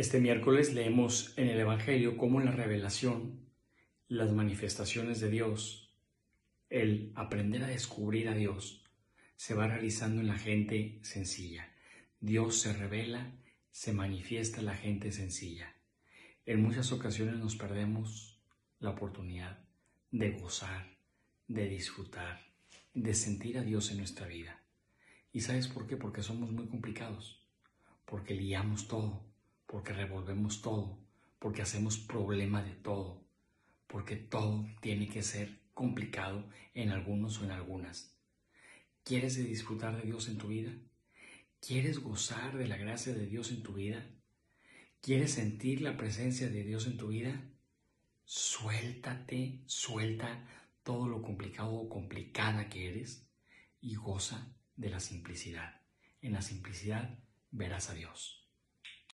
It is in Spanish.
Este miércoles leemos en el Evangelio cómo la revelación, las manifestaciones de Dios, el aprender a descubrir a Dios, se va realizando en la gente sencilla. Dios se revela, se manifiesta en la gente sencilla. En muchas ocasiones nos perdemos la oportunidad de gozar, de disfrutar, de sentir a Dios en nuestra vida. ¿Y sabes por qué? Porque somos muy complicados, porque liamos todo, porque revolvemos todo, porque hacemos problema de todo, porque todo tiene que ser complicado en algunos o en algunas. ¿Quieres disfrutar de Dios en tu vida? ¿Quieres gozar de la gracia de Dios en tu vida? ¿Quieres sentir la presencia de Dios en tu vida? Suéltate, suelta todo lo complicado o complicada que eres y goza de la simplicidad. En la simplicidad verás a Dios.